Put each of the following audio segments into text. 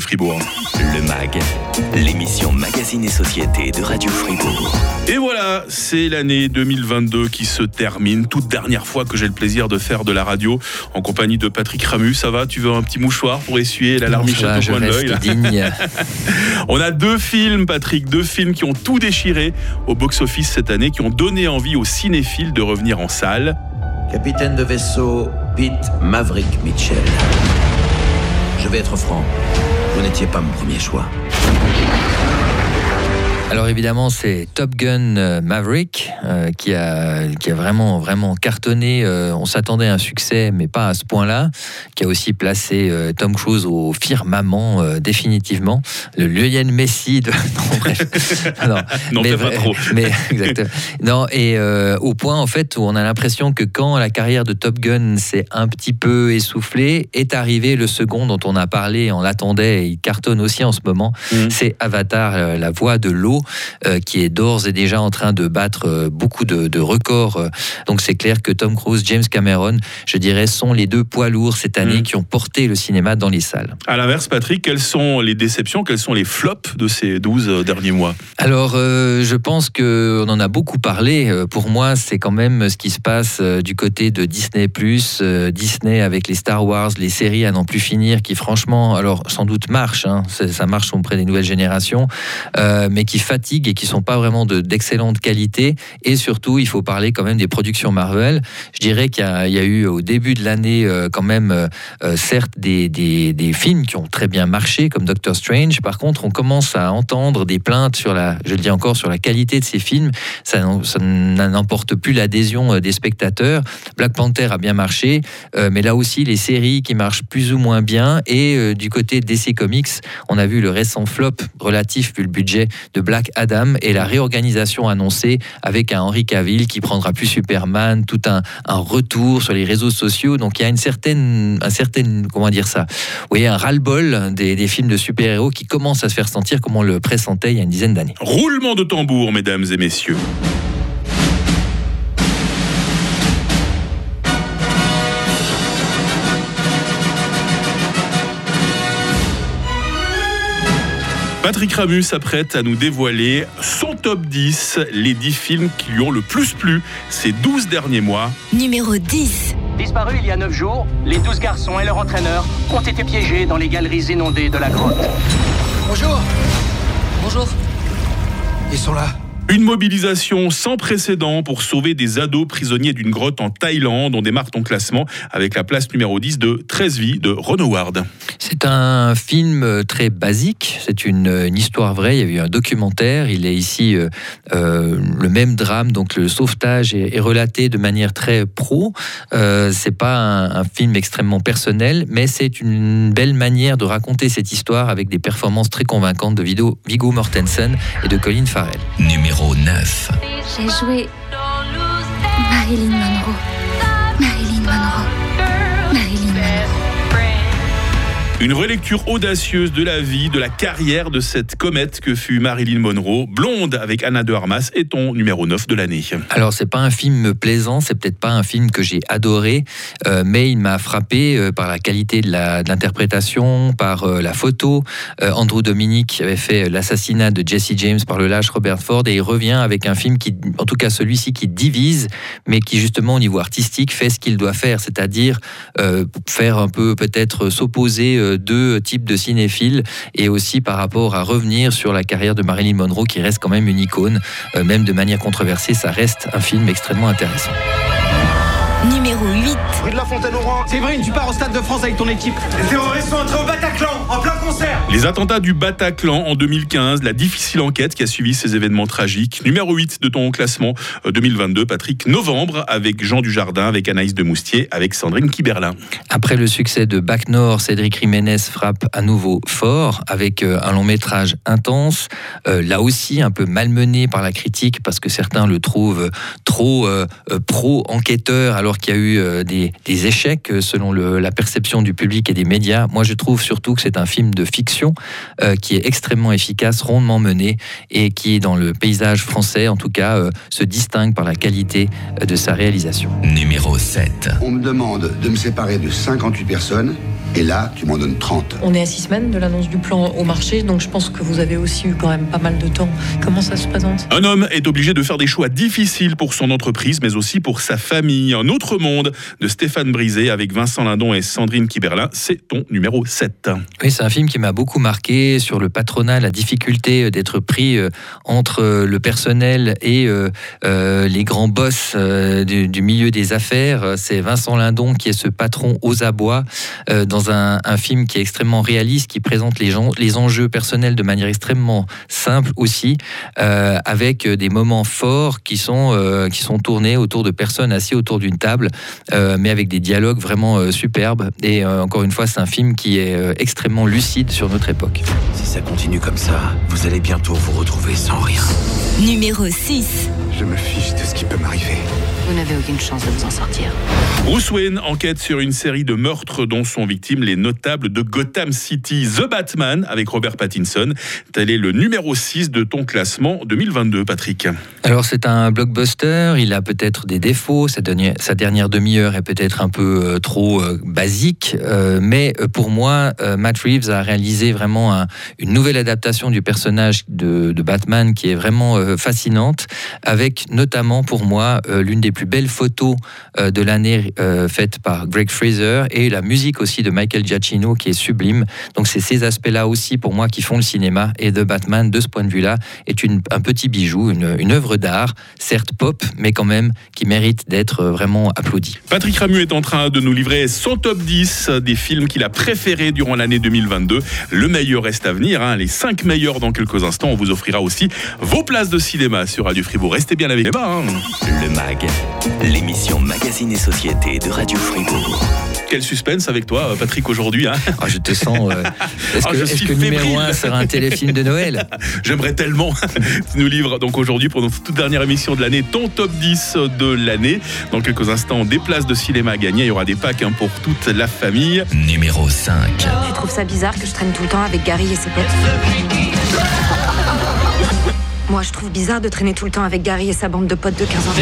Fribourg. Le MAG, l'émission Magazine et Société de Radio Fribourg. Et voilà, c'est l'année 2022 qui se termine. Toute dernière fois que j'ai le plaisir de faire de la radio en compagnie de Patrick Ramu. Ça va Tu veux un petit mouchoir pour essuyer la larmichette au coin de l'œil On a deux films, Patrick, deux films qui ont tout déchiré au box-office cette année, qui ont donné envie aux cinéphiles de revenir en salle. Capitaine de vaisseau Pete Maverick Mitchell. Je vais être franc. N'étiez pas mon premier choix. Alors évidemment, c'est Top Gun euh, Maverick euh, qui, a, qui a vraiment, vraiment cartonné. Euh, on s'attendait à un succès, mais pas à ce point-là. Qui a aussi placé Tom Cruise au firmament définitivement. Le Lionel Messi de... Non, bref. non, mais, pas trop. Mais, exactement. Non, et au point en fait où on a l'impression que quand la carrière de Top Gun s'est un petit peu essoufflée, est arrivé le second dont on a parlé, on l'attendait, et il cartonne aussi en ce moment. Mm. C'est Avatar, la voix de l'eau euh, qui est d'ores et déjà en train de battre euh, beaucoup de, records. Euh. Donc c'est clair que Tom Cruise, James Cameron, je dirais, sont les deux poids lourds cette année mm. qui ont porté le cinéma dans les salles. À l'inverse, Patrick, quelles sont les déceptions, quels sont les flops de ces 12 derniers mois? Alors, je pense qu'on en a beaucoup parlé. Pour moi, c'est quand même ce qui se passe du côté de Disney+, Disney avec les Star Wars, les séries à n'en plus finir, qui franchement, alors sans doute marchent, hein, ça marche auprès des nouvelles générations, mais qui fatigue et qui sont pas vraiment d'excellente qualité. Et surtout, il faut parler quand même des productions Marvel. Je dirais qu'il y, a eu au début de l'année euh, quand même, euh, euh, certes, des, films qui ont très bien marché, comme Doctor Strange. Par contre, on commence à entendre des plaintes sur la, je le dis encore, sur la qualité de ces films. Ça, n'emporte plus l'adhésion des spectateurs. Black Panther a bien marché, mais là aussi, les séries qui marchent plus ou moins bien. Et du côté DC Comics, on a vu le récent flop relatif, vu le budget de Black Adam et la réorganisation annoncée avec un Henry Cavill qui prendra plus Superman, tout un, retour sur les réseaux sociaux. Donc il y a une certaine, un comment dire ça, oui, un ras-le-bol des, des films de super-héros qui commence à se faire sentir comme on le pressentait il y a une dizaine d'années. Roulement de tambour, mesdames et messieurs. Patrick Ramus s'apprête à nous dévoiler son top 10, les 10 films qui lui ont le plus plu ces 12 derniers mois. Numéro 10. Disparu il y a 9 jours, les 12 garçons et leur entraîneur ont été piégés dans les galeries inondées de la grotte. Bonjour Bonjour Ils sont là une mobilisation sans précédent pour sauver des ados prisonniers d'une grotte en Thaïlande. On démarre ton classement avec la place numéro 10 de 13 vies de Ron Howard. C'est un film très basique, c'est une, histoire vraie, il y a eu un documentaire, il est ici euh, euh, le même drame, donc le sauvetage est, relaté de manière très pro. Euh, c'est pas un, film extrêmement personnel, mais c'est une belle manière de raconter cette histoire avec des performances très convaincantes de Viggo Mortensen et de Colin Farrell. Numéro 9. J'ai joué Marilyn Monroe. Une relecture audacieuse de la vie, de la carrière de cette comète que fut Marilyn Monroe, blonde avec Anna de Armas, est ton numéro 9 de l'année. Alors, c'est pas un film plaisant, c'est peut-être pas un film que j'ai adoré, euh, mais il m'a frappé euh, par la qualité de l'interprétation, par euh, la photo. Andrew Dominic avait fait l'assassinat de Jesse James par le lâche Robert Ford et il revient avec un film qui, en tout cas celui-ci, qui divise, mais qui justement au niveau artistique fait ce qu'il doit faire, c'est-à-dire faire un peu peut-être s'opposer deux types de cinéphiles et aussi par rapport à revenir sur la carrière de Marilyn Monroe qui reste quand même une icône, euh, même de manière controversée, ça reste un film extrêmement intéressant. Numéro 8. Rue de la Fontaine-Oran. Séverine, tu pars au Stade de France avec ton équipe. Les terroristes sont entrés au Bataclan, en plein concert. Les attentats du Bataclan en 2015, la difficile enquête qui a suivi ces événements tragiques. Numéro 8 de ton classement 2022, euh, Patrick. Novembre, avec Jean Dujardin, avec Anaïs de Moustier, avec Sandrine Kiberlin. Après le succès de Bac Nord, Cédric Jiménez frappe à nouveau fort, avec euh, un long métrage intense. Euh, là aussi, un peu malmené par la critique, parce que certains le trouvent trop pro-enquêteur, alors qu'il y a eu euh, des, échecs selon la perception du public et des médias. Moi, je trouve surtout que c'est un film de fiction euh, qui est extrêmement efficace, rondement mené et qui, dans le paysage français, en tout cas, se distingue par la qualité de sa réalisation. Numéro 7. On me demande de me séparer de 58 personnes Et là, tu m'en donnes 30. On est à six semaines de l'annonce du plan au marché, donc je pense que vous avez aussi eu quand même pas mal de temps. Comment ça se présente? Un homme est obligé de faire des choix difficiles pour son entreprise, mais aussi pour sa famille. Un autre monde de Stéphane Brisé avec Vincent Lindon et Sandrine Kiberlin, c'est ton numéro 7. Oui, c'est un film qui m'a beaucoup marqué sur le patronat, la difficulté d'être pris euh, entre le personnel et euh, euh, les grands boss du, milieu des affaires. C'est Vincent Lindon qui est ce patron aux abois dans un, film qui est extrêmement réaliste, qui présente les, gens, les enjeux personnels de manière extrêmement simple aussi, avec des moments forts qui sont, qui sont tournés autour de personnes assises autour d'une table, mais avec des dialogues vraiment superbes. Et encore une fois, c'est un film qui est extrêmement lucide sur notre époque. Si ça continue comme ça, vous allez bientôt vous retrouver sans rien. Numéro 6. Je me fiche de ce qui peut m'arriver. Vous n'avez aucune chance de vous en sortir. Bruce Wayne enquête sur une série de meurtres dont sont victimes les notables de Gotham City. The Batman avec Robert Pattinson. Tel est le numéro 6 de ton classement 2022, Patrick. Alors c'est un blockbuster, il a peut-être des défauts, sa dernière, sa dernière demi-heure est peut-être un peu euh, trop euh, basique, euh, mais pour moi, Matt Reeves a réalisé vraiment une nouvelle adaptation du personnage de, de Batman qui est vraiment fascinante, avec notamment pour moi l'une des plus belles photos euh, de l'année euh, faite par Greg Fraser et la musique aussi de Michael Giacchino qui est sublime. Donc c'est ces aspects-là aussi pour moi qui font le cinéma et The Batman de ce point de vue-là est une, un petit bijou, une, une œuvre d'art, certes pop, mais quand même qui mérite d'être vraiment applaudi. Patrick Ramu est en train de nous livrer son top 10 des films qu'il a préférés durant l'année 2022. Le meilleur reste à venir, hein. les 5 meilleurs dans quelques instants. On vous offrira aussi vos places de cinéma sur Radio Fribourg. Restez bien avec les hein. Le MAG, l'émission Magazine et Société de Radio Fribourg. Quel suspense avec toi, Patrick, aujourd'hui. Hein ah, je te sens. Euh, est-ce ah, que, est que numéro 1 sera un téléfilm de Noël? J'aimerais tellement. tu nous livres donc aujourd'hui pour notre toute dernière émission de l'année, ton top 10 de l'année. Dans quelques instants, des places de cinéma à gagner. Il y aura des packs hein, pour toute la famille. Numéro 5. Tu trouves ça bizarre que je traîne tout le temps avec Gary et ses potes? Moi, je trouve bizarre de traîner tout le temps avec Gary et sa bande de potes de 15 ans.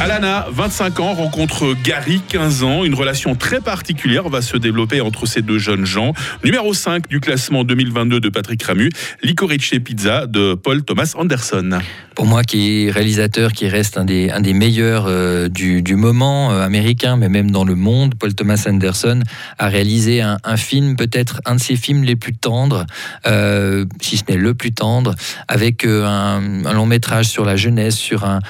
Alana, 25 ans, rencontre Gary, 15 ans. Une relation très particulière va se développer entre ces deux jeunes gens. Numéro 5 du classement 2022 de Patrick Ramu, Licorice Pizza de Paul Thomas Anderson. Pour moi, qui est réalisateur, qui reste un des, un des meilleurs euh, du, du, moment euh, américain, mais même dans le monde, Paul Thomas Anderson a réalisé un, un film, peut-être un de ses films les plus tendres, euh, si ce n'est le plus tendre, avec un un, long métrage sur la jeunesse, sur un,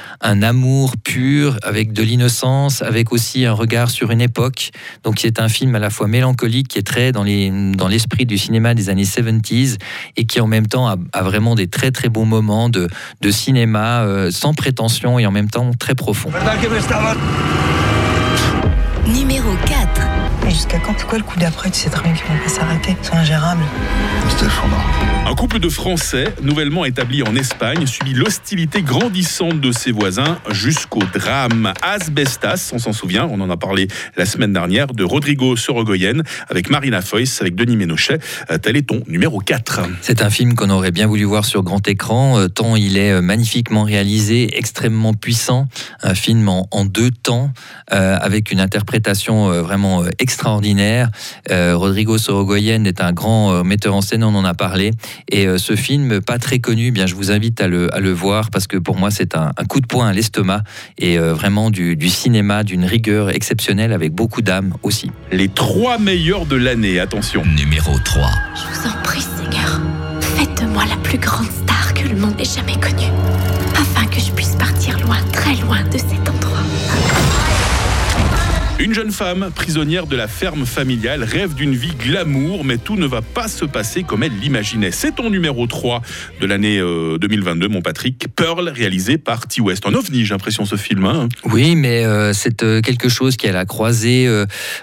amour pur, avec de l'innocence, avec aussi un regard sur une époque. Donc c'est un film à la fois mélancolique, qui est très dans l'esprit du cinéma des années 70s, et qui en même temps a, vraiment des très très bons moments de, de cinéma euh, sans prétention et en même temps très profond. Numéro 4 jusqu'à quand? C'est quoi le coup d'après Tu sais très bien qu'ils vont pas s'arrêter? C'est ingérable. Un couple de Français, nouvellement établi en Espagne, subit l'hostilité grandissante de ses voisins jusqu'au drame. Asbestas, on s'en souvient, on en a parlé la semaine dernière, de Rodrigo Sorogoyen avec Marina Foïs, avec Denis Ménochet. Euh, tel est ton numéro 4. C'est un film qu'on aurait bien voulu voir sur grand écran, euh, tant il est euh, magnifiquement réalisé, extrêmement puissant. Un film en, deux temps, avec une interprétation vraiment extraordinaire extraordinaire. Euh, Rodrigo Sorogoyen est un grand euh, metteur en scène, on en a parlé. Et euh, ce film, pas très connu, eh bien, je vous invite à le, à le voir parce que pour moi, c'est un, coup de poing à l'estomac et vraiment du, du cinéma d'une rigueur exceptionnelle avec beaucoup d'âme aussi. Les trois meilleurs de l'année, attention. Numéro 3. Je vous en prie, Seigneur, faites de moi la plus grande star que le monde ait jamais connue, afin que je puisse partir loin, très loin de cet endroit. Une jeune femme, prisonnière de la ferme familiale, rêve d'une vie glamour, mais tout ne va pas se passer comme elle l'imaginait. C'est ton numéro 3 de l'année 2022, euh, mon Patrick. Pearl, réalisé par T. West. En ovni, j'ai l'impression, ce film. Hein. oui, mais euh, c'est euh, quelque chose qui à la croisée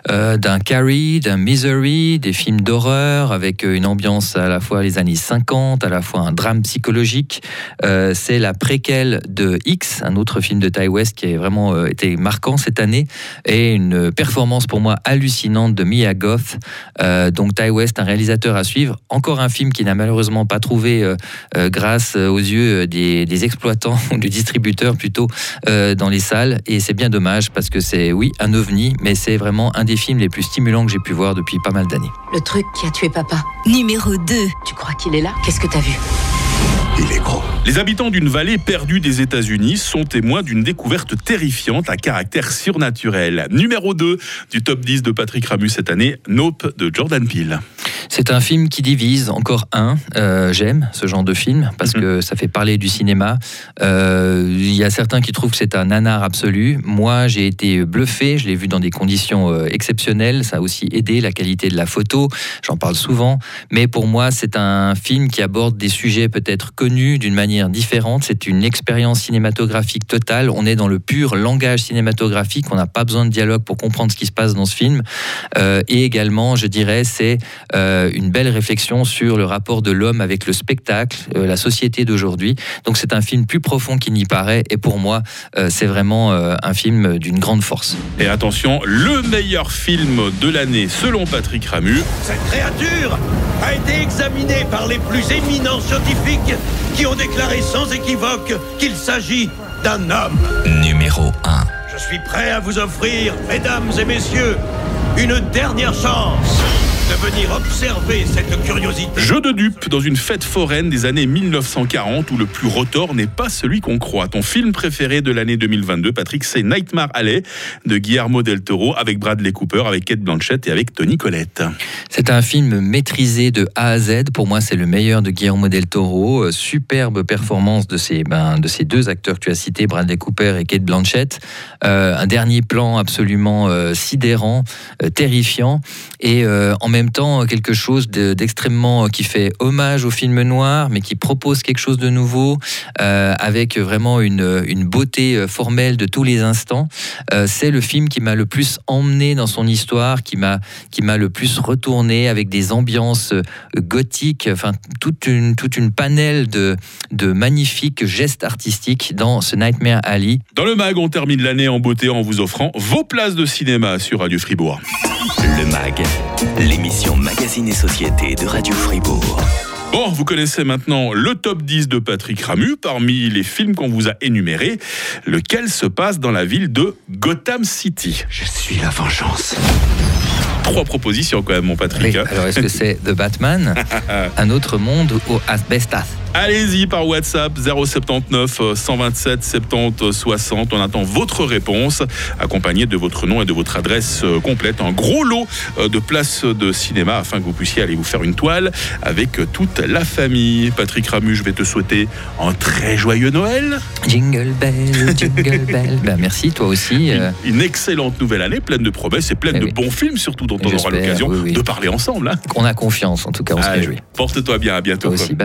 d'un Carrie, d'un Misery, des films d'horreur, avec une ambiance à la fois les années 50, à la fois un drame psychologique. c'est la préquelle de X, un autre film de Ty West qui a vraiment été marquant cette année, et une performance pour moi hallucinante de Mia Goth. donc Ty West, un réalisateur à suivre. Encore un film qui n'a malheureusement pas trouvé grâce aux yeux des, des exploitants ou des distributeurs plutôt dans les salles. Et c'est bien dommage parce que c'est, oui, un ovni, mais c'est vraiment un des films les plus stimulants que j'ai pu voir depuis pas mal d'années. Le truc qui a tué papa. Numéro 2. Tu crois qu'il est là? Qu'est-ce que t'as vu? Les habitants d'une vallée perdue des États-Unis sont témoins d'une découverte terrifiante à caractère surnaturel. Numéro 2 du top 10 de Patrick Ramus cette année, Nope de Jordan Peele. C'est un film qui divise, encore un. Euh, j'aime ce genre de film parce mhm. que ça fait parler du cinéma. Euh, il y a certains qui trouvent que c'est un nanar absolu. Moi, j'ai été bluffé. Je l'ai vu dans des conditions euh, exceptionnelles. Ça a aussi aidé la qualité de la photo. J'en parle souvent. Mais pour moi, c'est un film qui aborde des sujets peut-être connus d'une manière différente. C'est une expérience cinématographique totale. On est dans le pur langage cinématographique. On n'a pas besoin de dialogue pour comprendre ce qui se passe dans ce film. et également, je dirais, c'est euh, une belle réflexion sur le rapport de l'homme avec le spectacle, euh, la société d'aujourd'hui. Donc c'est un film plus profond qu'il n'y paraît et pour moi euh, c'est vraiment un film d'une grande force. Et attention, le meilleur film de l'année selon Patrick Ramu. Cette créature a été examinée par les plus éminents scientifiques qui ont déclaré sans équivoque qu'il s'agit d'un homme. Numéro 1. Je suis prêt à vous offrir, mesdames et messieurs, une dernière chance de venir observer cette curiosité. Jeu de dupe dans une fête foraine des années 1940 où le plus rotor n'est pas celui qu'on croit. Ton film préféré de l'année 2022, Patrick, c'est Nightmare Alley de Guillermo del Toro avec Bradley Cooper, avec Kate Blanchett et avec Tony Collette. C'est un film maîtrisé de A à Z. Pour moi, c'est le meilleur de Guillermo del Toro. Euh, superbe performance de ces, ben, de ces deux acteurs que tu as cités, Bradley Cooper et Kate Blanchett. Euh, un dernier plan absolument euh, sidérant, terrifiant et en même temps quelque chose d'extrêmement qui fait hommage au film noir, mais qui propose quelque chose de nouveau, euh, avec vraiment une, une, beauté euh, formelle de tous les instants. Euh, c'est le film qui m'a le plus emmené dans son histoire, qui m'a qui m'a le plus retourné avec des ambiances gothiques, enfin toute une toute une panel de de magnifiques gestes artistiques dans ce Nightmare Alley. Dans le mag, on termine l'année en beauté en vous offrant vos places de cinéma sur Radio Fribourg. Le mag, l'émission Magazine et Société de Radio Fribourg. Bon, vous connaissez maintenant le top 10 de Patrick Ramu. Parmi les films qu'on vous a énumérés, lequel se passe dans la ville de Gotham City? Je suis la vengeance. Trois propositions quand même, mon Patrick. Hein. alors, est-ce que c'est The Batman, Un autre monde ou Asbestas? Allez-y par WhatsApp 079 127 70 60. On attend votre réponse accompagnée de votre nom et de votre adresse euh, complète. Un gros lot euh, de places de cinéma afin que vous puissiez aller vous faire une toile avec toute la famille. Patrick Ramu, je vais te souhaiter un très joyeux Noël. Jingle bell, jingle bell. Ben, merci, toi aussi. Euh. Une, excellente nouvelle année pleine de promesses et pleine eh de bons films surtout dont on aura l'occasion de parler ensemble. Hein. On a confiance en tout cas, on se réjouit. Porte-toi bien, à bientôt.